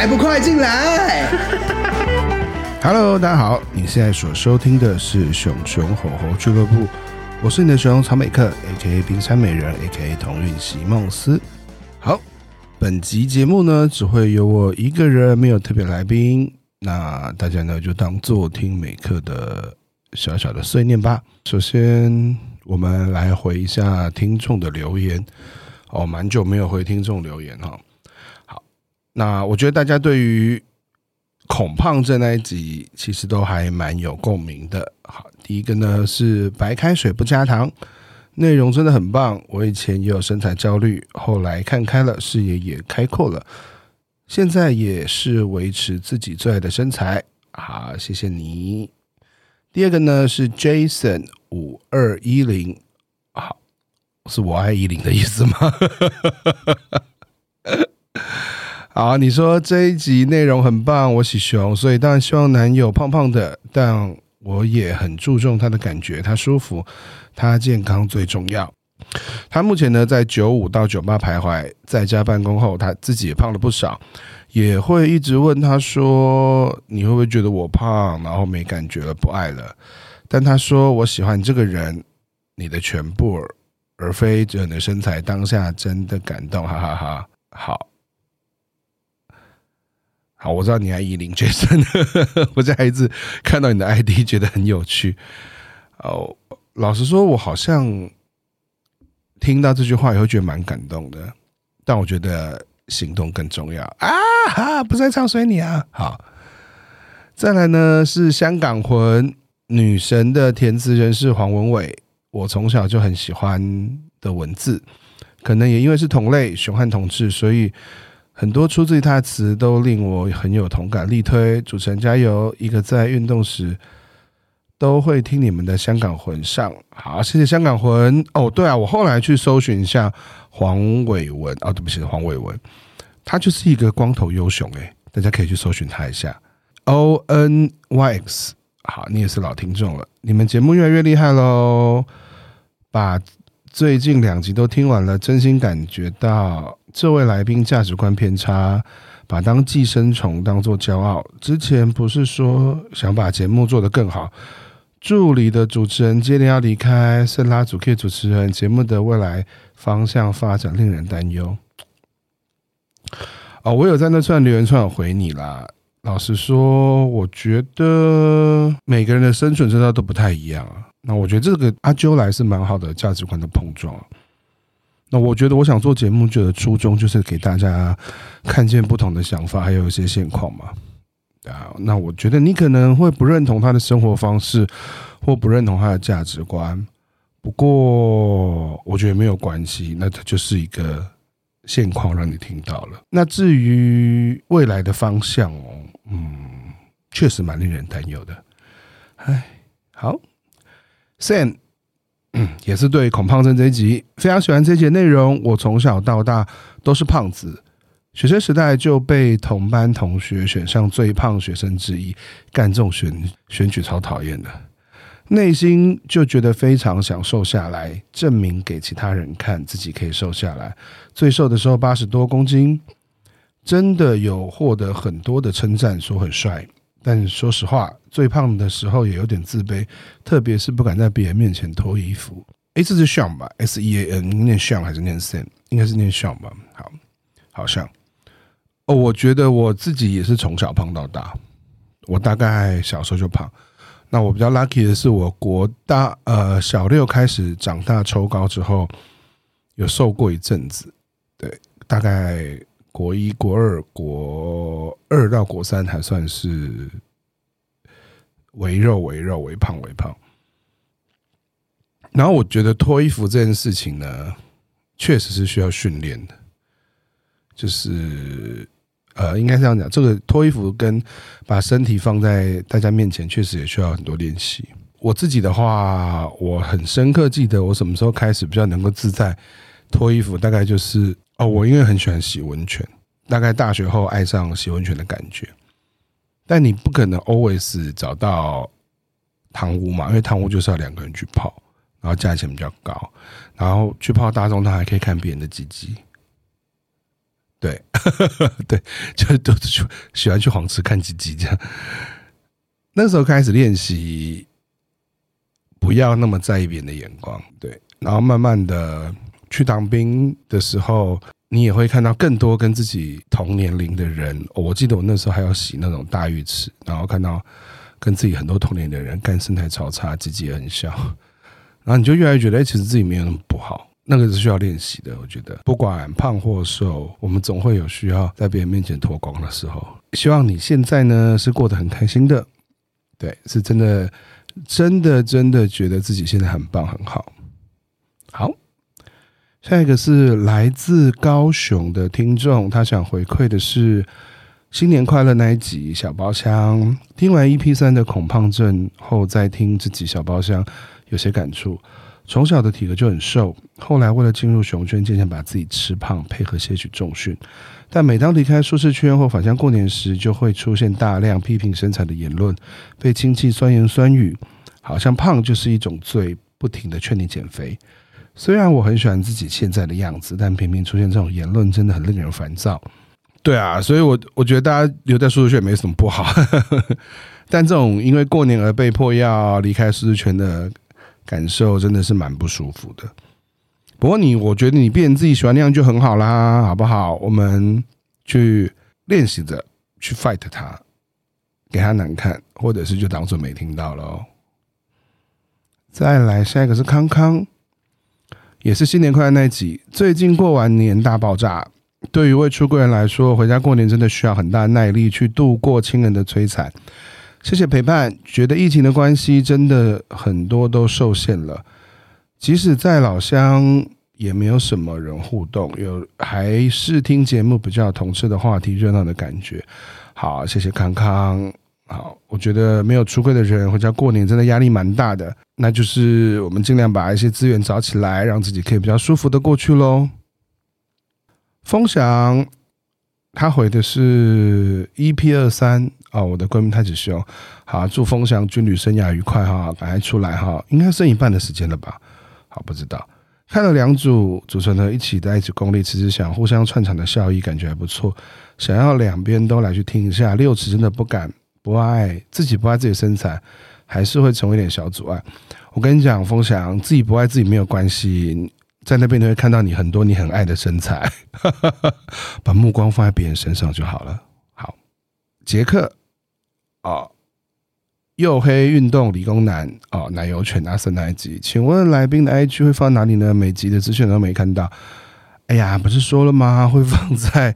还不快进来！Hello，大家好，你现在所收听的是熊熊猴猴俱乐部，我是你的熊曹美克，A.K.A. 冰山美人，A.K.A. 同运席梦思。好，本集节目呢，只会有我一个人，没有特别来宾，那大家呢就当做听美克的小小的碎念吧。首先，我们来回一下听众的留言，哦，蛮久没有回听众留言哈。那我觉得大家对于恐胖症那一集其实都还蛮有共鸣的。好，第一个呢是白开水不加糖，内容真的很棒。我以前也有身材焦虑，后来看开了，视野也开阔了，现在也是维持自己最爱的身材。好，谢谢你。第二个呢是 Jason 五二一零，好，是我爱一零的意思吗？好，你说这一集内容很棒，我喜熊，所以当然希望男友胖胖的，但我也很注重他的感觉，他舒服，他健康最重要。他目前呢在九五到九八徘徊，在家办公后，他自己也胖了不少，也会一直问他说：“你会不会觉得我胖，然后没感觉了，不爱了？”但他说：“我喜欢这个人，你的全部，而非只有你的身材。”当下真的感动，哈哈哈。好。好，我知道你还 一零绝生我这孩子看到你的 ID 觉得很有趣。哦，老实说，我好像听到这句话以后觉得蛮感动的，但我觉得行动更重要啊！哈，不在唱衰你啊。好，再来呢是香港魂女神的填词人是黄文伟，我从小就很喜欢的文字，可能也因为是同类熊和同志，所以。很多出自于他的词都令我很有同感，力推主持人加油！一个在运动时都会听你们的香港魂上，好，谢谢香港魂。哦，对啊，我后来去搜寻一下黄伟文，哦，对不起，黄伟文，他就是一个光头优雄，诶，大家可以去搜寻他一下。O N Y X，好，你也是老听众了，你们节目越来越厉害喽，把。最近两集都听完了，真心感觉到这位来宾价值观偏差，把当寄生虫当做骄傲。之前不是说想把节目做得更好，助理的主持人接连要离开，甚拉主 K 主持人，节目的未来方向发展令人担忧。哦，我有在那串留言串回你啦。老实说，我觉得每个人的生存之道都不太一样啊。那我觉得这个阿啾来是蛮好的价值观的碰撞。那我觉得我想做节目，就的初衷就是给大家看见不同的想法，还有一些现况嘛。啊，那我觉得你可能会不认同他的生活方式，或不认同他的价值观。不过我觉得没有关系，那它就是一个现况，让你听到了。那至于未来的方向哦，嗯，确实蛮令人担忧的。哎，好。Sam，嗯，也是对恐胖症这一集非常喜欢这一集内容。我从小到大都是胖子，学生时代就被同班同学选上最胖学生之一，干这种选选举超讨厌的，内心就觉得非常想瘦下来，证明给其他人看自己可以瘦下来。最瘦的时候八十多公斤，真的有获得很多的称赞，说很帅。但说实话，最胖的时候也有点自卑，特别是不敢在别人面前脱衣服。诶，这是 Sean 吧？S E A N，念 Sean 还是念 Sam？应该是念 Sean 吧。好，好像。哦，我觉得我自己也是从小胖到大。我大概小时候就胖。那我比较 lucky 的是，我国大呃小六开始长大抽高之后，有瘦过一阵子。对，大概。国一、国二、国二到国三还算是微肉、微肉、微胖、微胖。然后我觉得脱衣服这件事情呢，确实是需要训练的。就是呃，应该这样讲，这个脱衣服跟把身体放在大家面前，确实也需要很多练习。我自己的话，我很深刻记得我什么时候开始比较能够自在脱衣服，大概就是哦，我因为很喜欢洗温泉，大概大学后爱上洗温泉的感觉。但你不可能 always 找到汤屋嘛，因为汤屋就是要两个人去泡，然后价钱比较高，然后去泡大众，他还可以看别人的鸡鸡。对，对，就都是喜喜欢去黄池看鸡鸡这样。那时候开始练习。不要那么在意别人的眼光，对。然后慢慢的去当兵的时候，你也会看到更多跟自己同年龄的人。我记得我那时候还要洗那种大浴池，然后看到跟自己很多同龄的人干身材超差，自己也很小，然后你就越来越觉得，哎，其实自己没有那么不好。那个是需要练习的，我觉得，不管胖或瘦，我们总会有需要在别人面前脱光的时候。希望你现在呢是过得很开心的，对，是真的。真的真的觉得自己现在很棒很好，好，下一个是来自高雄的听众，他想回馈的是新年快乐那一集小包厢，听完 EP 三的恐胖症后再听这集小包厢，有些感触。从小的体格就很瘦，后来为了进入熊圈，渐渐把自己吃胖，配合些许重训。但每当离开舒适圈或返乡过年时，就会出现大量批评身材的言论，被亲戚酸言酸语，好像胖就是一种罪，不停地劝你减肥。虽然我很喜欢自己现在的样子，但频频出现这种言论，真的很令人烦躁。对啊，所以我我觉得大家留在舒适圈没什么不好，但这种因为过年而被迫要离开舒适圈的。感受真的是蛮不舒服的。不过你，我觉得你变成自己喜欢那样就很好啦，好不好？我们去练习着去 fight 他，给他难看，或者是就当做没听到喽。再来，下一个是康康，也是新年快乐那集。最近过完年大爆炸，对于未出柜人来说，回家过年真的需要很大耐力去度过亲人的摧残。谢谢陪伴。觉得疫情的关系，真的很多都受限了。即使在老乡，也没有什么人互动，有还是听节目比较同事的话题，热闹的感觉。好，谢谢康康。好，我觉得没有出柜的人回家过年，真的压力蛮大的。那就是我们尽量把一些资源找起来，让自己可以比较舒服的过去喽。风翔，他回的是 EP 二三。哦，我的闺蜜太子兄，好，祝风翔军旅生涯愉快哈，赶快出来哈，应该剩一半的时间了吧？好，不知道。看了两组组成的一起在一起功力，其实想互相串场的效益感觉还不错，想要两边都来去听一下。六尺真的不敢不爱自己，不爱自己身材，还是会成为一点小阻碍。我跟你讲，风翔自己不爱自己没有关系，在那边你会看到你很多你很爱的身材，把目光放在别人身上就好了。好，杰克。哦，黝黑运动理工男哦，奶油犬阿森那一集，请问来宾的 IG 会放哪里呢？每集的资讯都没看到。哎呀，不是说了吗？会放在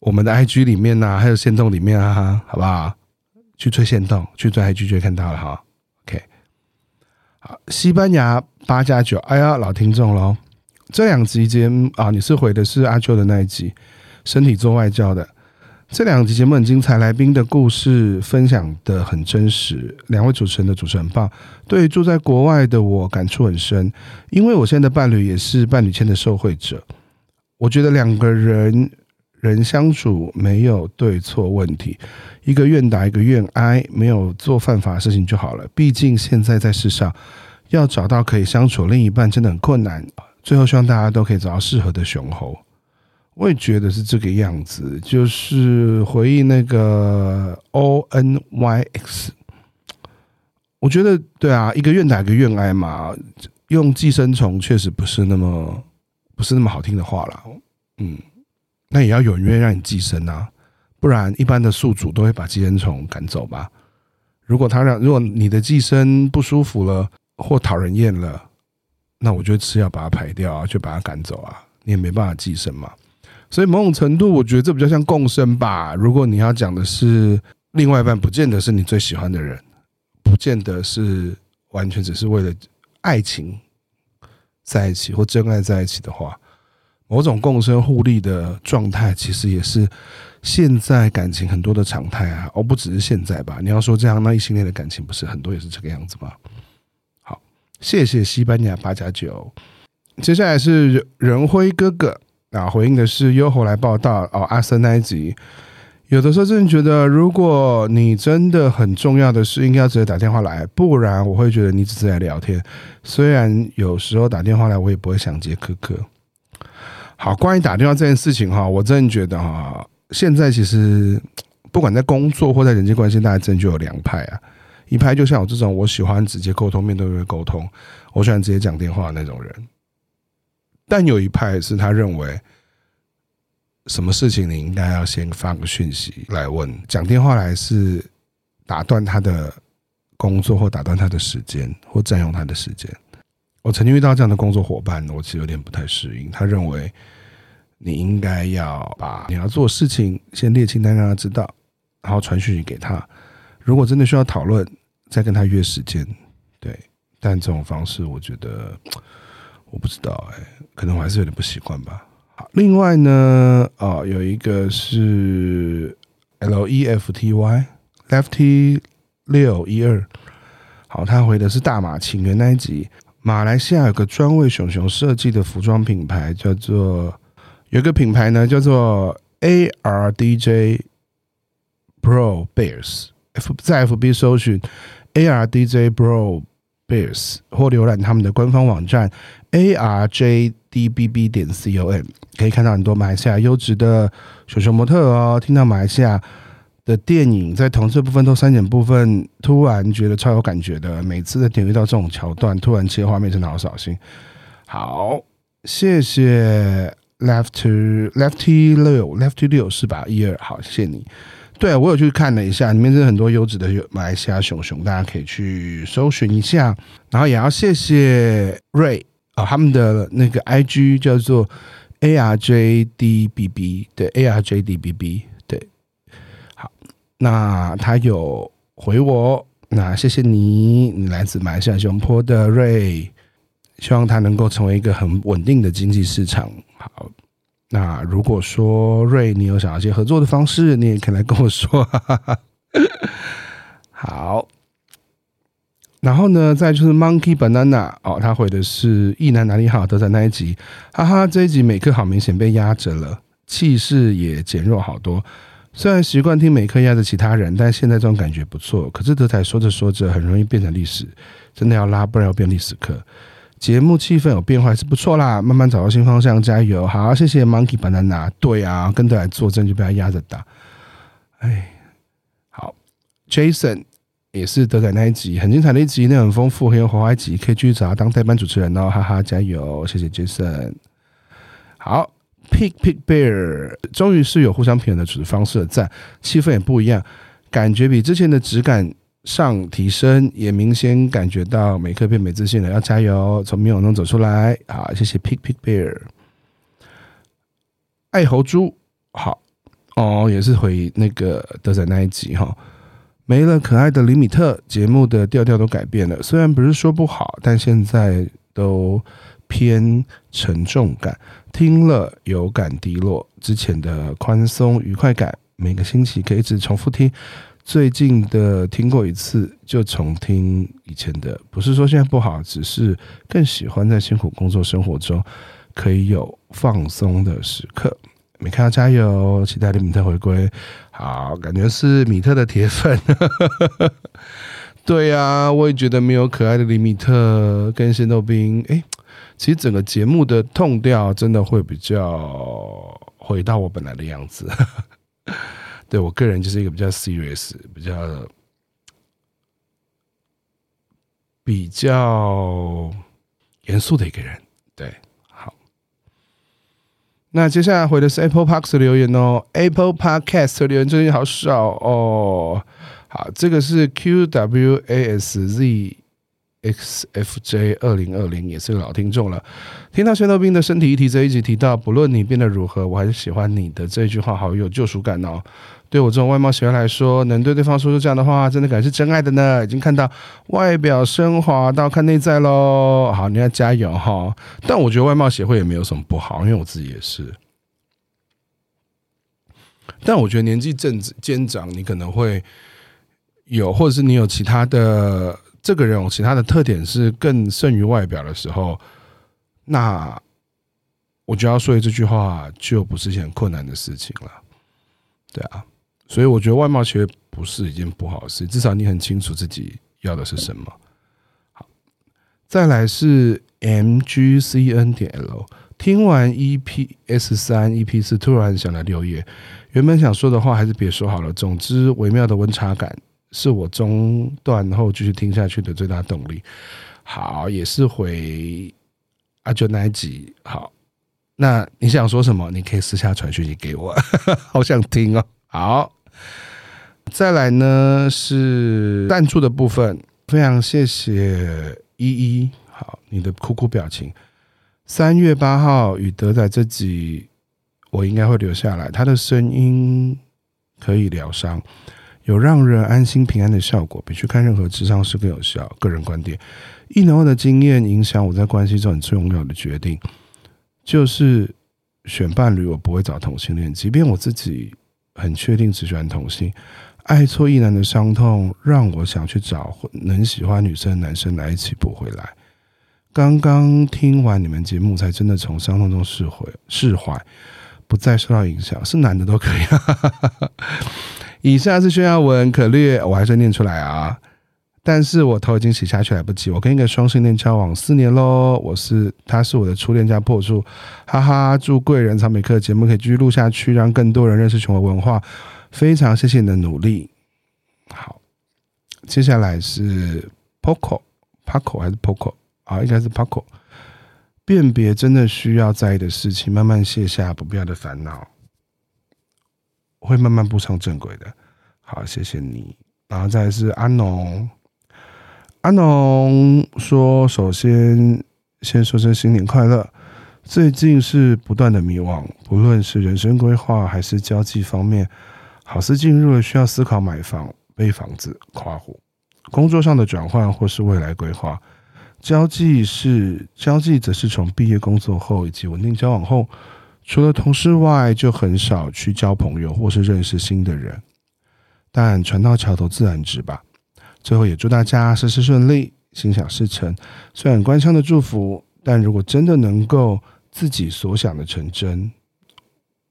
我们的 IG 里面呐、还有线动里面啊，好不好？去追线动，去追 IG 就看到了哈。OK，好，西班牙八加九，哎呀，老听众喽。这两集间啊，你是回的是阿秋的那一集，身体做外交的。这两集节目很精彩，来宾的故事分享得很真实，两位主持人的主持很棒。对于住在国外的我感触很深，因为我现在的伴侣也是伴侣签的受惠者。我觉得两个人人相处没有对错问题，一个愿打一个愿挨，没有做犯法的事情就好了。毕竟现在在世上要找到可以相处另一半真的很困难。最后希望大家都可以找到适合的雄猴。我也觉得是这个样子，就是回忆那个 O N Y X。我觉得对啊，一个愿打一个愿挨嘛，用寄生虫确实不是那么不是那么好听的话啦。嗯，那也要有人愿意让你寄生啊，不然一般的宿主都会把寄生虫赶走吧。如果他让如果你的寄生不舒服了或讨人厌了，那我就吃药把它排掉啊，就把它赶走啊，你也没办法寄生嘛。所以某种程度，我觉得这比较像共生吧。如果你要讲的是另外一半，不见得是你最喜欢的人，不见得是完全只是为了爱情在一起或真爱在一起的话，某种共生互利的状态，其实也是现在感情很多的常态啊，而不只是现在吧。你要说这样，那异性恋的感情不是很多也是这个样子吗？好，谢谢西班牙八加九。接下来是仁辉哥哥啊，回应的是优猴来报道哦，阿森那一集。有的时候真的觉得，如果你真的很重要的事，应该要直接打电话来，不然我会觉得你只是来聊天。虽然有时候打电话来，我也不会想接。可可，好，关于打电话这件事情哈，我真的觉得哈，现在其实不管在工作或在人际关系，大家真的就有两派啊。一派就像我这种，我喜欢直接沟通，面对面沟通，我喜欢直接讲电话的那种人。但有一派是他认为。什么事情你应该要先发个讯息来问，讲电话来是打断他的工作，或打断他的时间，或占用他的时间。我曾经遇到这样的工作伙伴，我其实有点不太适应。他认为你应该要把你要做事情先列清单，让他知道，然后传讯息给他。如果真的需要讨论，再跟他约时间。对，但这种方式我觉得 我不知道，哎，可能我还是有点不习惯吧。好，另外呢，哦，有一个是 L E F T Y Lefty 六一二，好，他回的是大马情缘那一集。马来西亚有个专为熊熊设计的服装品牌，叫做有个品牌呢，叫做 A R D J Pro Bears，。F 在 F B 搜寻 A R D J Pro Bears 或浏览他们的官方网站 A R J D B B 点 C O M。可以看到很多马来西亚优质的熊熊模特哦，听到马来西亚的电影在同志部分都删减部分，突然觉得超有感觉的。每次的点遇到这种桥段，突然切画面真的好扫兴。好，谢谢 Left to Lefty 六 Lefty 六是吧？一二好，谢谢你。对，我有去看了一下，里面是很多优质的马来西亚熊熊，大家可以去搜寻一下。然后也要谢谢 Ray 啊，他们的那个 IG 叫做。A R J D B B 对，A R J D B B 对，好，那他有回我，那谢谢你，你来自马来西亚熊坡的瑞，希望他能够成为一个很稳定的经济市场。好，那如果说瑞你有想要一些合作的方式，你也可以来跟我说。好。然后呢，再就是 Monkey Banana 哦，他回的是意男哪里好，都在那一集，哈哈，这一集美克好明显被压着了，气势也减弱好多。虽然习惯听美克压着其他人，但现在这种感觉不错。可是德仔说着说着，很容易变成历史，真的要拉，不然要变历史课。节目气氛有变化还是不错啦，慢慢找到新方向，加油！好，谢谢 Monkey Banana。对啊，跟德仔作证就被他压着打。哎，好，Jason。也是德仔那一集很精彩的一集，内容很丰富，很有火花一集，可以继续找他当代班主持人哦，哈哈，加油！谢谢 Jason。好，Pig Pig Bear，终于是有互相平衡的处事方式了，赞，气氛也不一样，感觉比之前的质感上提升，也明显感觉到美克变美自信了，要加油，从迷惘中走出来。好，谢谢 Pig Pig Bear。爱猴猪，好哦，也是回那个德仔那一集哈。没了可爱的李米特，节目的调调都改变了。虽然不是说不好，但现在都偏沉重感，听了有感低落。之前的宽松愉快感，每个星期可以一直重复听。最近的听过一次就重听以前的，不是说现在不好，只是更喜欢在辛苦工作生活中可以有放松的时刻。没看到加油，期待李米特回归。好，感觉是米特的铁粉。对呀、我也觉得没有可爱的李米特跟仙豆冰。哎，其实整个节目的痛调真的会比较回到我本来的样子。对，我个人就是一个比较 serious、比较比较严肃的一个人。对。好那接下来回的是 Apple Podcast 留言哦，Apple Podcast 留言最近好少哦。好，这个是 Q W A S Z XFJ 二零二零也是个老听众了。听到宣道兵的身体议题这一集提到，不论你变得如何，我还是喜欢你的这句话，好有救赎感哦。对我这种外貌协会来说，能对对方说出这样的话，真的感觉是真爱的呢。已经看到外表升华到看内在喽。好，你要加油哈。但我觉得外貌协会也没有什么不好，因为我自己也是。但我觉得年纪正渐长，你可能会有，或者是你有其他的。这个人有其他的特点是更胜于外表的时候，那我就要说这句话就不是一件困难的事情了，对啊，所以我觉得外貌其实不是一件不好的事，至少你很清楚自己要的是什么。好，再来是 M G C N 点 L，听完 E P S 三 E P 四，突然想来留言，原本想说的话还是别说好了。总之，微妙的温差感。是我中断后继续听下去的最大动力。好，也是回阿九那一集。好，那你想说什么？你可以私下传讯息给我，好想听哦。好，再来呢是弹出的部分，非常谢谢依依。好，你的哭哭表情。三月八号与德仔这集，我应该会留下来。他的声音可以疗伤。有让人安心平安的效果，比去看任何智商是更有效。个人观点，一年后的经验影响我在关系中很重要的决定，就是选伴侣，我不会找同性恋，即便我自己很确定只喜欢同性。爱错一男的伤痛让我想去找能喜欢女生的男生来一起补回来。刚刚听完你们节目，才真的从伤痛中释怀，释怀，不再受到影响。是男的都可以。以下是炫耀文，可略，我还是念出来啊。但是我头已经洗下去，来不及。我跟一个双性恋交往四年喽，我是他是我的初恋加破处，哈哈。祝贵人草莓课节目可以继续录下去，让更多人认识熊猴文化。非常谢谢你的努力。好，接下来是 Poco，Paco 还是 Poco 啊？应该是 Paco。辨别真的需要在意的事情，慢慢卸下不必要的烦恼。会慢慢步上正轨的，好，谢谢你。然后再是安农，安农说：“首先，先说声新年快乐。最近是不断的迷惘，不论是人生规划还是交际方面，好似进入了需要思考买房、背房子、跨户、工作上的转换或是未来规划。交际是交际，则是从毕业工作后以及稳定交往后。”除了同事外，就很少去交朋友或是认识新的人。但船到桥头自然直吧。最后也祝大家事事顺利，心想事成。虽然官腔的祝福，但如果真的能够自己所想的成真，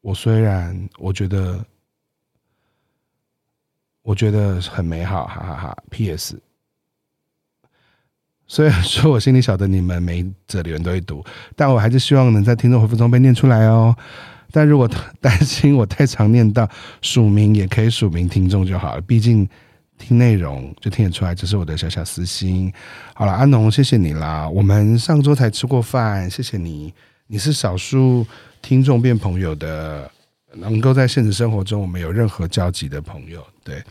我虽然我觉得，我觉得很美好，哈哈哈哈。P.S. 虽然说我心里晓得你们每一则留言都会读，但我还是希望能在听众回复中被念出来哦。但如果担心我太常念到署名，也可以署名听众就好了。毕竟听内容就听得出来，这是我的小小私心。好了，安农，谢谢你啦。我们上周才吃过饭，谢谢你。你是少数听众变朋友的，能够在现实生活中我们有任何交集的朋友，对。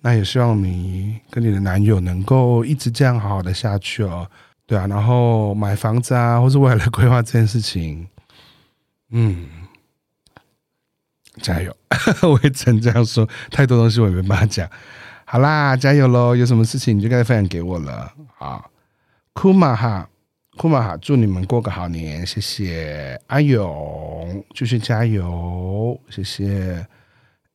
那也希望你跟你的男友能够一直这样好好的下去哦，对啊，然后买房子啊，或是未来的规划这件事情，嗯，加油！我也只能这样说，太多东西我也没办法讲。好啦，加油喽！有什么事情你就该分享给我了。好，库玛哈，库玛哈，祝你们过个好年，谢谢阿勇，继续加油，谢谢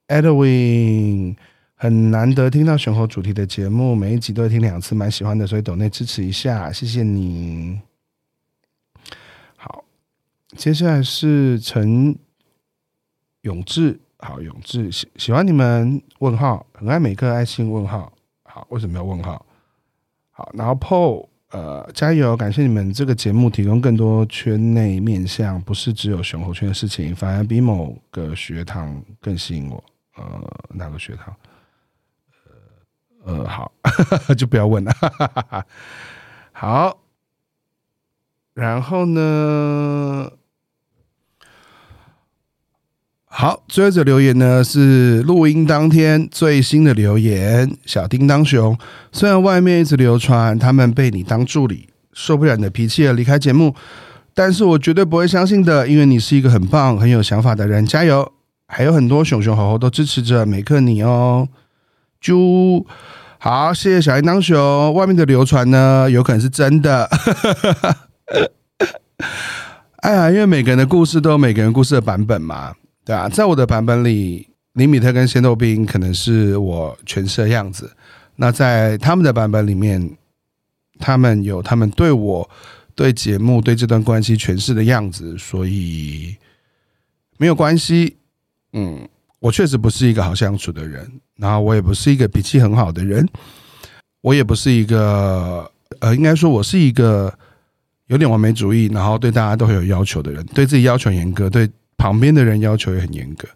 Edwin。很难得听到熊猴主题的节目，每一集都会听两次，蛮喜欢的，所以抖内支持一下，谢谢你。好，接下来是陈永志，好，永志喜喜欢你们问号，很爱每个爱心问号，好，为什么要问号？好，然后 PO，呃，加油，感谢你们这个节目提供更多圈内面向，不是只有熊猴圈的事情，反而比某个学堂更吸引我。呃，哪个学堂？呃，好，就不要问了。好，然后呢？好，最后一则留言呢是录音当天最新的留言，小叮当熊。虽然外面一直流传他们被你当助理，受不了你的脾气而离开节目，但是我绝对不会相信的，因为你是一个很棒、很有想法的人，加油！还有很多熊熊猴猴都支持着每个你哦。猪，好，谢谢小叮当熊。外面的流传呢，有可能是真的。哎呀，因为每个人的故事都有每个人故事的版本嘛。对啊，在我的版本里，林米特跟仙豆冰可能是我诠释的样子。那在他们的版本里面，他们有他们对我、对节目、对这段关系诠释的样子，所以没有关系。嗯，我确实不是一个好相处的人，然后我也不是一个脾气很好的人，我也不是一个呃，应该说我是一个有点完美主义，然后对大家都很有要求的人，对自己要求严格，对。旁边的人要求也很严格，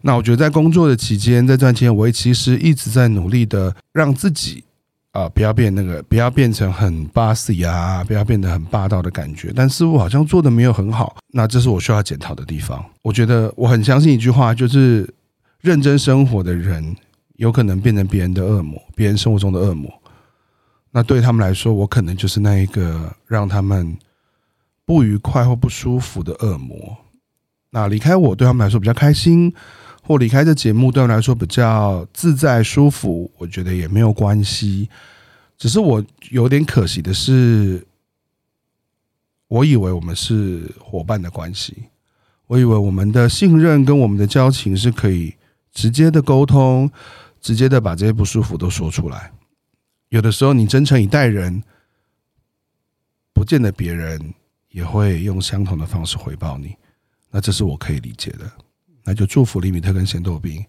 那我觉得在工作的期间，在赚钱，我其实一直在努力的让自己啊，不要变那个，不要变成很 bossy 啊，不要变得很霸道的感觉。但似乎好像做的没有很好，那这是我需要检讨的地方。我觉得我很相信一句话，就是认真生活的人有可能变成别人的恶魔，别人生活中的恶魔。那对他们来说，我可能就是那一个让他们不愉快或不舒服的恶魔。那离开我对他们来说比较开心，或离开这节目对我来说比较自在舒服，我觉得也没有关系。只是我有点可惜的是，我以为我们是伙伴的关系，我以为我们的信任跟我们的交情是可以直接的沟通，直接的把这些不舒服都说出来。有的时候你真诚以待人，不见得别人也会用相同的方式回报你。那这是我可以理解的，那就祝福李米特跟咸豆冰，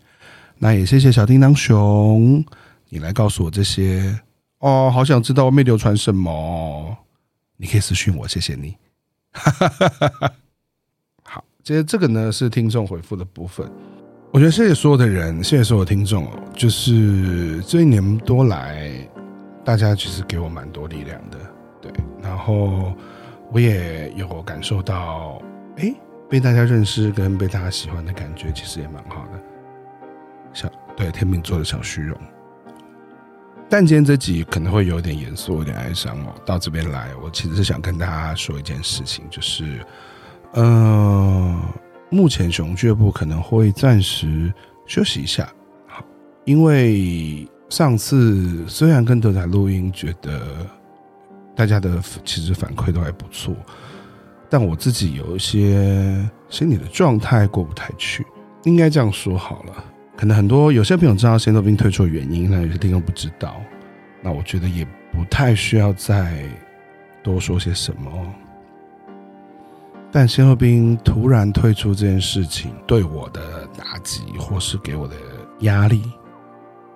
那也谢谢小叮当熊，你来告诉我这些哦，好想知道外面流传什么，你可以私讯我，谢谢你。好，接着这个呢是听众回复的部分，我觉得谢谢所有的人，谢谢所有听众，就是这一年多来，大家其实给我蛮多力量的，对，然后我也有感受到，哎。被大家认识跟被大家喜欢的感觉，其实也蛮好的。小对天秤座的小虚荣，但今天这集可能会有点严肃，有点哀伤哦。到这边来，我其实是想跟大家说一件事情，就是，呃，目前熊俱乐部可能会暂时休息一下，因为上次虽然跟德仔录音，觉得大家的其实反馈都还不错。但我自己有一些心理的状态过不太去，应该这样说好了。可能很多有些朋友知道仙豆冰退出的原因，那有些听众不知道。那我觉得也不太需要再多说些什么。但仙豆冰突然退出这件事情，对我的打击，或是给我的压力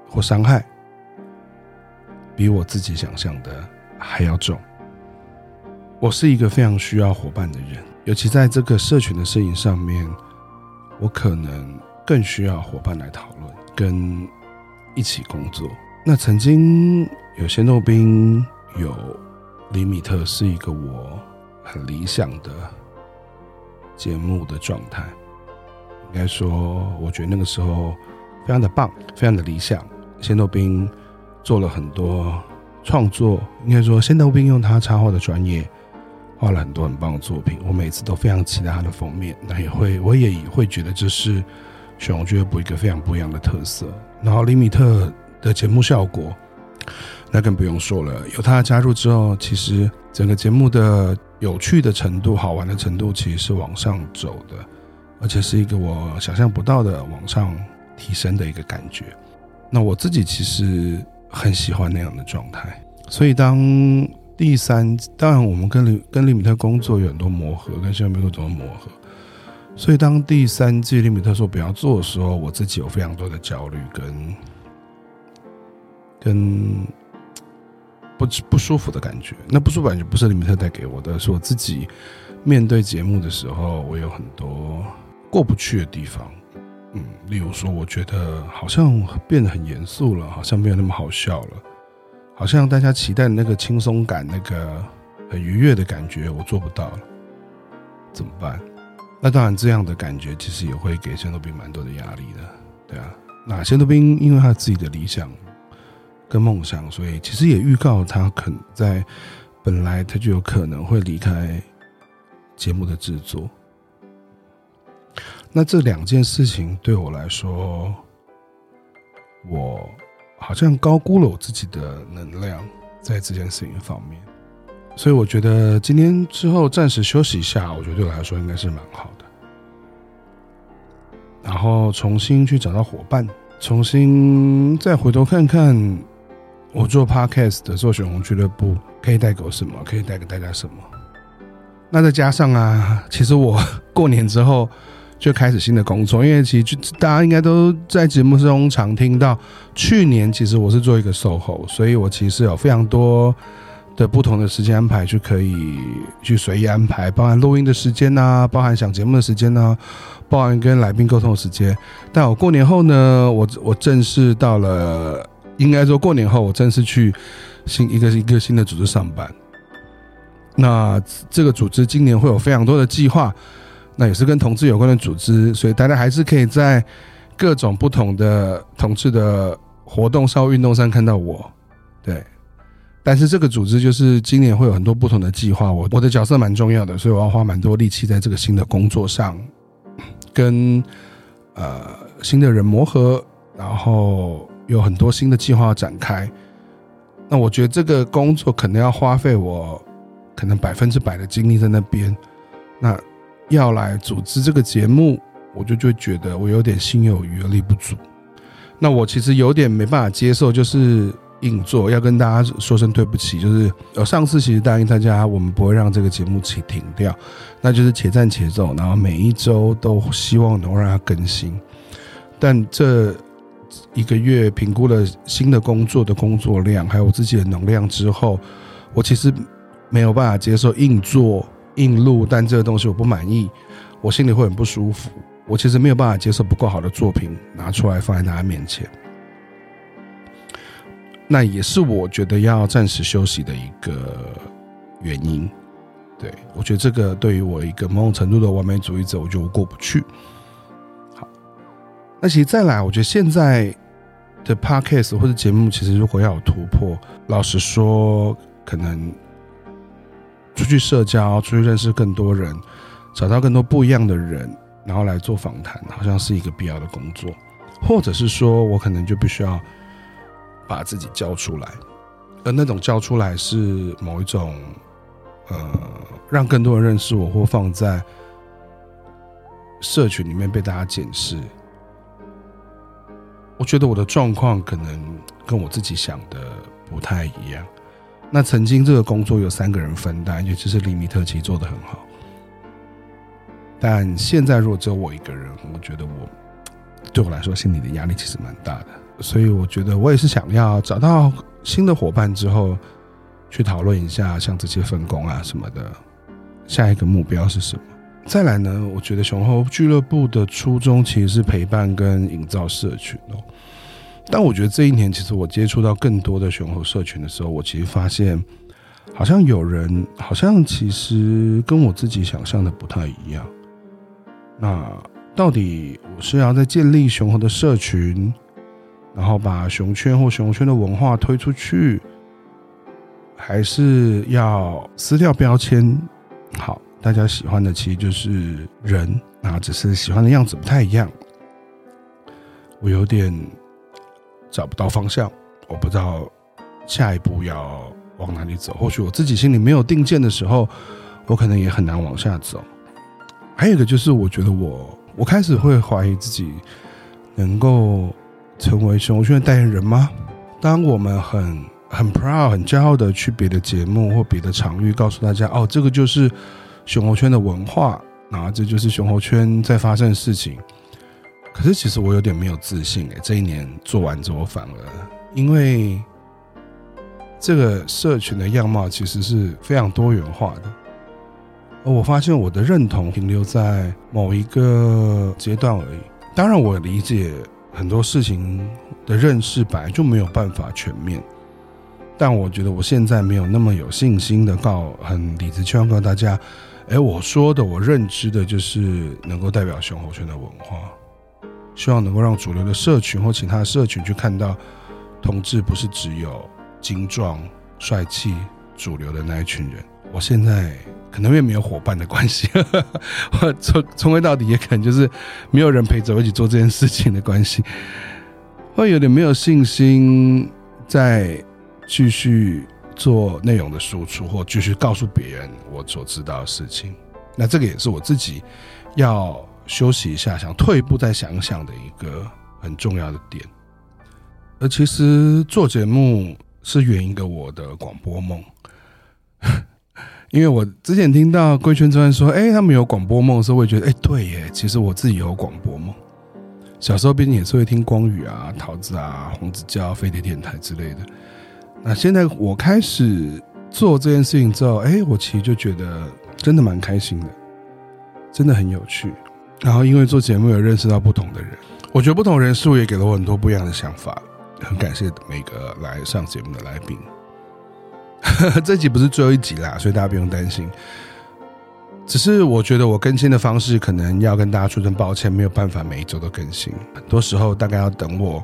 或伤害，比我自己想象的还要重。我是一个非常需要伙伴的人，尤其在这个社群的摄影上面，我可能更需要伙伴来讨论，跟一起工作。那曾经有些豆冰有李米特，是一个我很理想的节目的状态。应该说，我觉得那个时候非常的棒，非常的理想。仙豆冰做了很多创作，应该说仙豆冰用他插画的专业。画了很多很棒的作品，我每次都非常期待他的封面。那也会，我也会觉得这是熊俱乐部一个非常不一样的特色。然后李米特的节目效果，那更不用说了。有他的加入之后，其实整个节目的有趣的程度、好玩的程度，其实是往上走的，而且是一个我想象不到的往上提升的一个感觉。那我自己其实很喜欢那样的状态，所以当。第三，当然我们跟李跟李米特工作有很多磨合，跟仙豆冰有很多磨合，所以当第三季李米特说不要做的时候，我自己有非常多的焦虑跟跟不不舒服的感觉。那不舒服感觉不是李米特带给我的，是我自己面对节目的时候，我有很多过不去的地方。嗯，例如说，我觉得好像变得很严肃了，好像没有那么好笑了。好像大家期待的那个轻松感，那个很愉悦的感觉，我做不到了，怎么办？那当然，这样的感觉其实也会给仙豆兵蛮多的压力的，对啊。那仙豆兵因为他自己的理想跟梦想，所以其实也预告他可能在本来他就有可能会离开节目的制作。那这两件事情对我来说，我好像高估了我自己的能量在这件事情方面。所以我觉得今天之后暂时休息一下，我觉得对我来说应该是蛮好的。然后重新去找到伙伴，重新再回头看看我做 podcast 的做选红俱乐部可以带给我什么，可以带给大家什么。那再加上啊，其实我过年之后就开始新的工作，因为其实大家应该都在节目中常听到，去年其实我是做一个售后所以我其实有非常多。的不同的时间安排就可以去随意安排，包含录音的时间呐、包含想节目的时间呐、包含跟来宾沟通的时间。但我过年后呢，我我正式到了，应该说过年后我正式去新一个一个新的组织上班。那这个组织今年会有非常多的计划，那也是跟同志有关的组织，所以大家还是可以在各种不同的同志的活动上、运动上看到我，对。但是这个组织就是今年会有很多不同的计划，我我的角色蛮重要的，所以我要花蛮多力气在这个新的工作上，跟呃新的人磨合，然后有很多新的计划要展开。那我觉得这个工作可能要花费我可能百分之百的精力在那边。那要来组织这个节目，我就就觉得我有点心有余而力不足。那我其实有点没办法接受，就是。硬做，要跟大家说声对不起，就是呃上次其实答应大家，我们不会让这个节目起停掉，那就是且战且走，然后每一周都希望能够让它更新。但这一个月评估了新的工作的工作量，还有我自己的能量之后，我其实没有办法接受硬做硬录，但这个东西我不满意，我心里会很不舒服。我其实没有办法接受不够好的作品拿出来放在大家面前。那也是我觉得要暂时休息的一个原因，对，我觉得这个对于我一个某种程度的完美主义者，我就过不去。好，那其实再来，我觉得现在的 podcast 或者节目，其实如果要有突破，老实说，可能出去社交，出去认识更多人，找到更多不一样的人，然后来做访谈，好像是一个必要的工作，或者是说我可能就必须要。把自己交出来，而那种交出来是某一种，呃，让更多人认识我，或放在社群里面被大家检视。我觉得我的状况可能跟我自己想的不太一样。那曾经这个工作有三个人分担，尤其是李米特其实做得很好，但现在如果只有我一个人，我觉得我对我来说心里的压力其实蛮大的。所以我觉得我也是想要找到新的伙伴之后，去讨论一下像这些分工啊什么的，下一个目标是什么？再来呢？我觉得雄厚俱乐部的初衷其实是陪伴跟营造社群哦。但我觉得这一年，其实我接触到更多的熊猴社群的时候，我其实发现，好像有人好像其实跟我自己想象的不太一样。那到底我是要在建立熊猴的社群？然后把熊圈或熊圈的文化推出去，还是要撕掉标签？好，大家喜欢的其实就是人啊，只是喜欢的样子不太一样。我有点找不到方向，我不知道下一步要往哪里走。或许我自己心里没有定见的时候，我可能也很难往下走。还有一个就是，我觉得我我开始会怀疑自己能够。成为熊猴圈的代言人吗？当我们很很 proud、很骄傲的去别的节目或别的场域，告诉大家：“哦，这个就是熊猴圈的文化，啊，这就是熊猴圈在发生的事情。”可是其实我有点没有自信诶，这一年做完之后反而，因为这个社群的样貌其实是非常多元化的，而我发现我的认同停留在某一个阶段而已。当然，我理解。很多事情的认识本来就没有办法全面，但我觉得我现在没有那么有信心的告很理直气壮告诉大家，哎，我说的我认知的就是能够代表熊猴圈的文化，希望能够让主流的社群或其他的社群去看到，同志不是只有精壮、帅气、主流的那一群人。我现在可能因为没有伙伴的关系，我从从头到底也可能就是没有人陪着我一起做这件事情的关系，会有点没有信心再。继续做内容的输出，或继续告诉别人我所知道的事情。那这个也是我自己要休息一下，想退一步再想想的一个很重要的点。而其实做节目是圆一个我的广播梦，因为我之前听到贵圈专说，哎，他们有广播梦的时候，我也觉得，哎，对耶，其实我自己有广播梦。小时候毕竟也是会听光宇啊、桃子啊、红子佼、飞碟电台之类的。那现在我开始做这件事情之后，哎，我其实就觉得真的蛮开心的，真的很有趣。然后因为做节目也认识到不同的人，我觉得不同人数也给了我很多不一样的想法。很感谢每个来上节目的来宾。这集不是最后一集啦，所以大家不用担心。只是我觉得我更新的方式可能要跟大家说声抱歉，没有办法每一周都更新。很多时候大概要等我。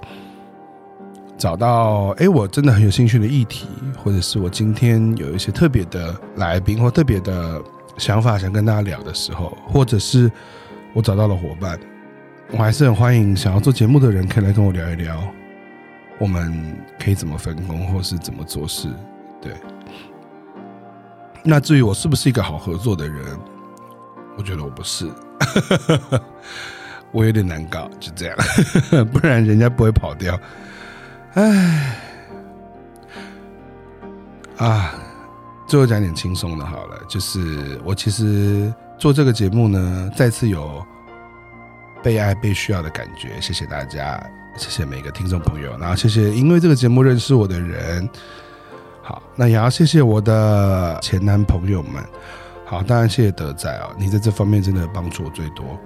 找到哎，我真的很有兴趣的议题，或者是我今天有一些特别的来宾或特别的想法想跟大家聊的时候，或者是我找到了伙伴，我还是很欢迎想要做节目的人可以来跟我聊一聊，我们可以怎么分工，或是怎么做事。对。那至于我是不是一个好合作的人，我觉得我不是，我有点难搞，就这样，不然人家不会跑掉。唉，啊，最后讲点轻松的好了，就是我其实做这个节目呢，再次有被爱、被需要的感觉。谢谢大家，谢谢每个听众朋友，然后谢谢因为这个节目认识我的人。好，那也要谢谢我的前男朋友们。好，当然谢谢德仔哦，你在这方面真的帮助我最多。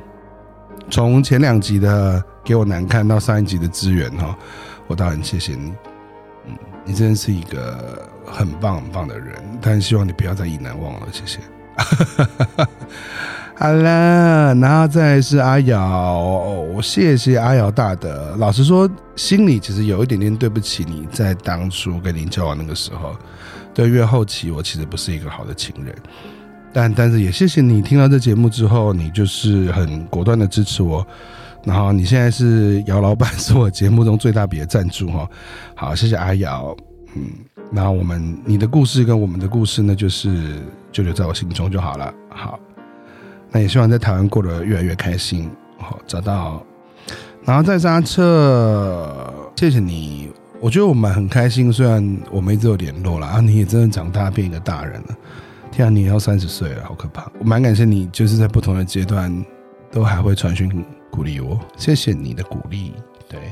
从前两集的给我难看到上一集的资源哈。我当然谢谢你，嗯，你真的是一个很棒很棒的人，但希望你不要再意难忘了，谢谢。好了，然后再是阿瑶，我谢谢阿瑶大德。老实说，心里其实有一点点对不起你，在当初跟您交往那个时候，对，越后期我其实不是一个好的情人，但但是也谢谢你听到这节目之后，你就是很果断的支持我。然后你现在是姚老板，是我节目中最大笔的赞助哈。好，谢谢阿瑶。嗯，那我们你的故事跟我们的故事呢，就是就留在我心中就好了。好，那也希望在台湾过得越来越开心。好，找到，然后再刹车，谢谢你。我觉得我们很开心，虽然我们一直有联络了啊，你也真的长大变一个大人了。天啊，你也要三十岁了，好可怕。我蛮感谢你，就是在不同的阶段都还会传讯。鼓励我，谢谢你的鼓励，对，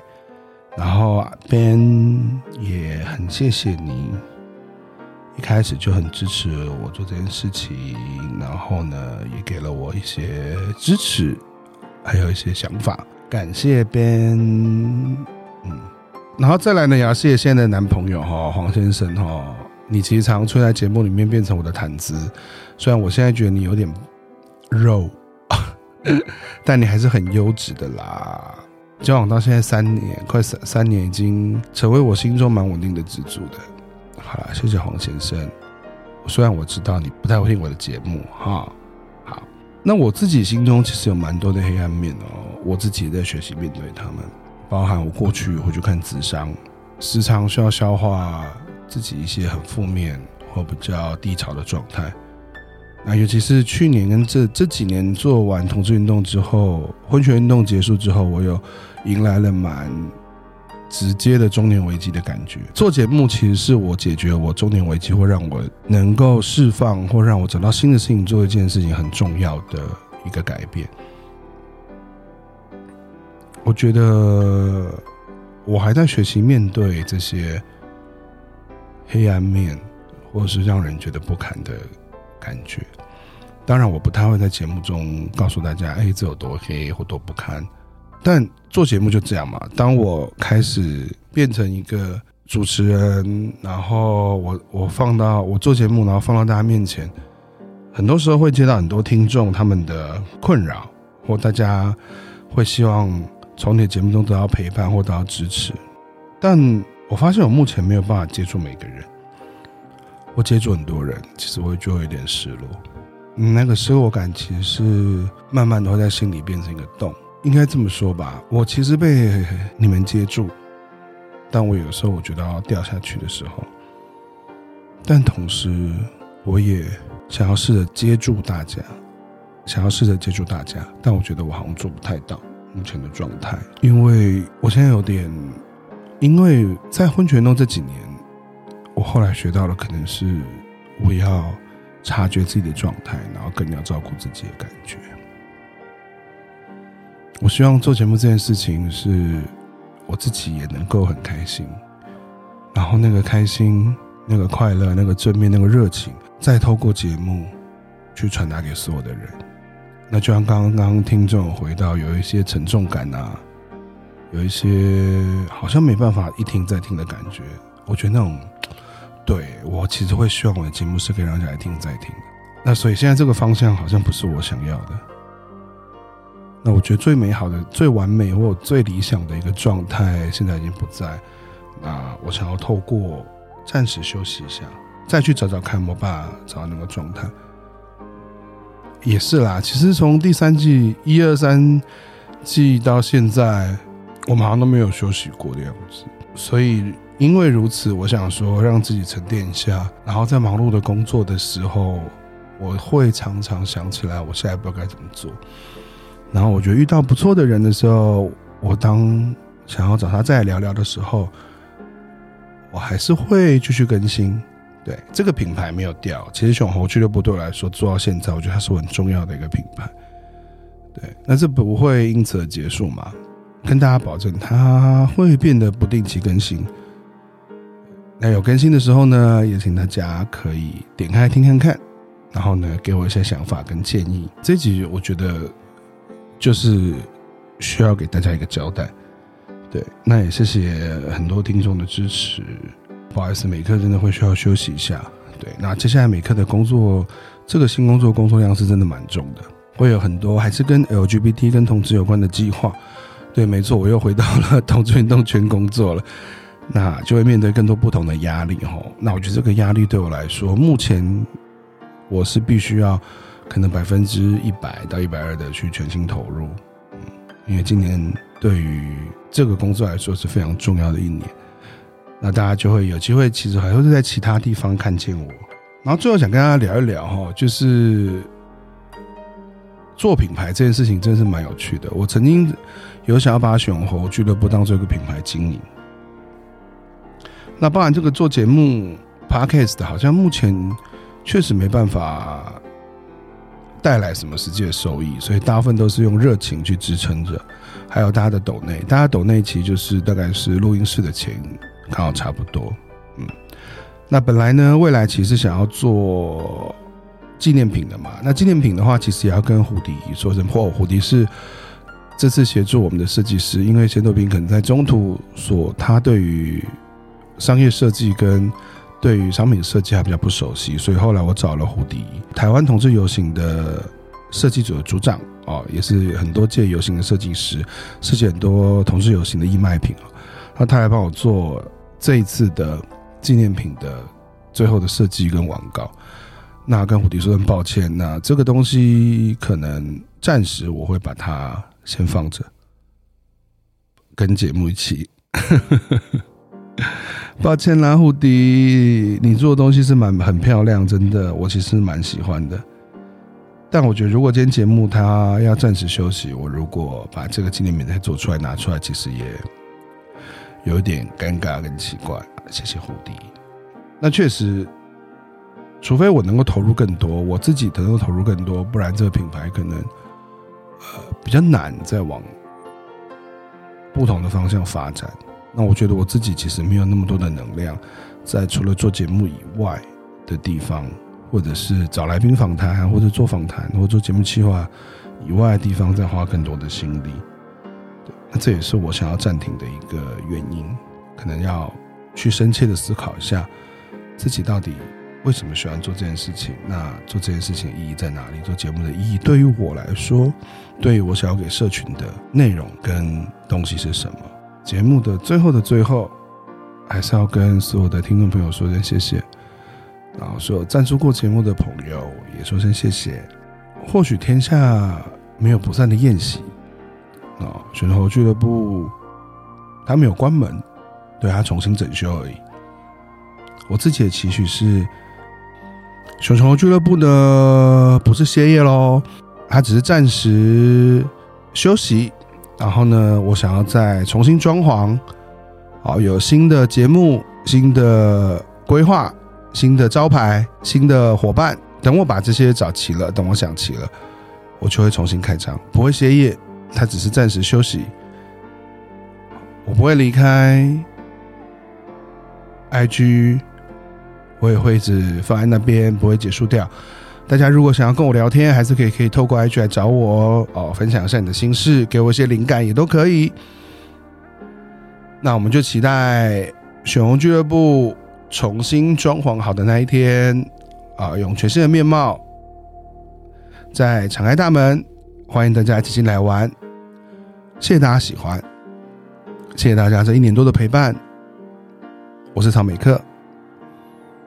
然后 Ben 也很谢谢你，一开始就很支持我做这件事情，然后呢，也给了我一些支持，还有一些想法，感谢 Ben，嗯，然后再来呢，也要谢谢现在的男朋友哈，黄先生哈，你其实常出在节目里面变成我的谈资，虽然我现在觉得你有点肉。但你还是很优质的啦，交往到现在三年，快三三年，已经成为我心中蛮稳定的支柱的。好了，谢谢黄先生。虽然我知道你不太会听我的节目哈，好，那我自己心中其实有蛮多的黑暗面哦，我自己也在学习面对他们，包含我过去会去看咨商，时常需要消化自己一些很负面或比较低潮的状态。啊，尤其是去年跟这这几年做完同志运动之后，婚权运动结束之后，我有迎来了蛮直接的中年危机的感觉。做节目其实是我解决我中年危机，或让我能够释放，或让我找到新的事情做一件事情很重要的一个改变。我觉得我还在学习面对这些黑暗面，或是让人觉得不堪的。感觉，当然我不太会在节目中告诉大家，哎，这有多黑或多不堪。但做节目就这样嘛。当我开始变成一个主持人，然后我我放到我做节目，然后放到大家面前，很多时候会接到很多听众他们的困扰，或大家会希望从你的节目中得到陪伴或得到支持，但我发现我目前没有办法接触每个人，我接住很多人，其实我会就会有点失落，嗯，那个失落感其实是慢慢的会在心里变成一个洞，应该这么说吧，我其实被你们接住。但我有时候我觉得要掉下去的时候，但同时我也想要试着接住大家，想要试着接住大家，但我觉得我好像做不太到目前的状态，因为我现在有点，因为在婚前中这几年，我后来学到了可能是我要察觉自己的状态，然后更要照顾自己的感觉。我希望做节目这件事情是。我自己也能够很开心，然后那个开心、那个快乐、那个正面、那个热情，再透过节目去传达给所有的人。那就像刚刚听众回到有一些沉重感啊，有一些好像没办法一听再听的感觉。我觉得那种，对，我其实会希望我的节目是可以让人家听再听的。那所以现在这个方向好像不是我想要的。那我觉得最美好的、最完美或最理想的一个状态，现在已经不在。那我想要透过暂时休息一下，再去找找看，我爸找到那个状态。也是啦，其实从第三季一二三季到现在，我们好像都没有休息过的样子。所以因为如此，我想说让自己沉淀一下，然后在忙碌的工作的时候，我会常常想起来，我下一步该怎么做。然后我觉得遇到不错的人的时候，我当想要找他再来聊聊的时候，我还是会继续更新。对，这个品牌没有掉。其实熊猴俱乐部对我来说做到现在，我觉得它是我很重要的一个品牌。对，那这不会因此而结束嘛？跟大家保证，它会变得不定期更新。那有更新的时候呢，也请大家可以点开听看看，然后呢，给我一些想法跟建议。这集我觉得。就是需要给大家一个交代，对，那也谢谢很多听众的支持。不好意思，每克真的会需要休息一下。对，那接下来每克的工作，这个新工作工作量是真的蛮重的，会有很多还是跟 LGBT 跟同志有关的计划。对，没错，我又回到了 同志运动圈工作了，那就会面对更多不同的压力哈。那我觉得这个压力对我来说，目前我是必须要。可能百分之一百到一百二的去全心投入，因为今年对于这个工作来说是非常重要的一年，那大家就会有机会，其实还会是在其他地方看见我。然后最后想跟大家聊一聊哈，就是做品牌这件事情真是蛮有趣的。我曾经有想要把选猴俱乐部当做一个品牌经营，那当然这个做节目 Podcast 好像目前确实没办法。带来什么实际的收益？所以大部分都是用热情去支撑着，还有大家的抖内，大家抖内其实就是大概是录音室的钱，刚好差不多。嗯，那本来呢，未来其实想要做纪念品的嘛。那纪念品的话，其实也要跟胡迪说声破。胡迪是这次协助我们的设计师，因为谢豆斌可能在中途所他对于商业设计跟。对于商品设计还比较不熟悉，所以后来我找了胡迪，台湾同志游行的设计组的组长哦，也是很多届游行的设计师，设计很多同志游行的义卖品啊。那他来帮我做这一次的纪念品的最后的设计跟完稿。那跟胡迪说声抱歉，那这个东西可能暂时我会把它先放着，跟节目一起。抱歉啦，胡迪，你做的东西是蛮很漂亮，真的，我其实蛮喜欢的。但我觉得，如果今天节目它要暂时休息，我如果把这个纪念品再做出来拿出来，其实也有一点尴尬跟奇怪。谢谢胡迪。那确实，除非我能够投入更多，我自己能够投入更多，不然这个品牌可能呃比较难再往不同的方向发展。那我觉得我自己其实没有那么多的能量，在除了做节目以外的地方，或者是找来宾访谈，或者做访谈，或者做节目计划以外的地方，再花更多的心力。那这也是我想要暂停的一个原因，可能要去深切的思考一下自己到底为什么喜欢做这件事情。那做这件事情意义在哪里？做节目的意义对于我来说，对于我想要给社群的内容跟东西是什么？节目的最后的最后，还是要跟所有的听众朋友说声谢谢，然后所有赞助过节目的朋友也说声谢谢。或许天下没有不散的宴席啊，选猴俱乐部他没有关门，对，他重新整修而已。我自己的期许是，选猴俱乐部呢不是歇业喽，他只是暂时休息。然后呢，我想要再重新装潢，好，有新的节目、新的规划、新的招牌、新的伙伴。等我把这些找齐了，等我想齐了，我就会重新开张，不会歇业，它只是暂时休息。我不会离开 IG，我也会一直放在那边，不会结束掉。大家如果想要跟我聊天，还是可以可以透过 IG 来找我哦，分享一下你的心事，给我一些灵感也都可以。那我们就期待选红俱乐部重新装潢好的那一天啊，用全新的面貌再敞开大门，欢迎大家一起进来玩。谢谢大家喜欢，谢谢大家这一年多的陪伴。我是曹美克，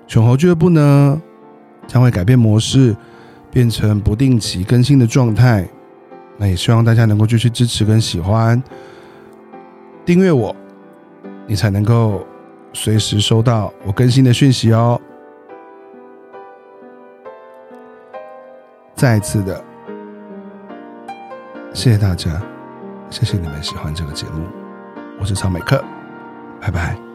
选红俱乐部呢，将会改变模式，变成不定期更新的状态。那也希望大家能够继续支持跟喜欢，订阅我，你才能够随时收到我更新的讯息哦。再一次的，谢谢大家，谢谢你们喜欢这个节目。我是曹美克，拜拜。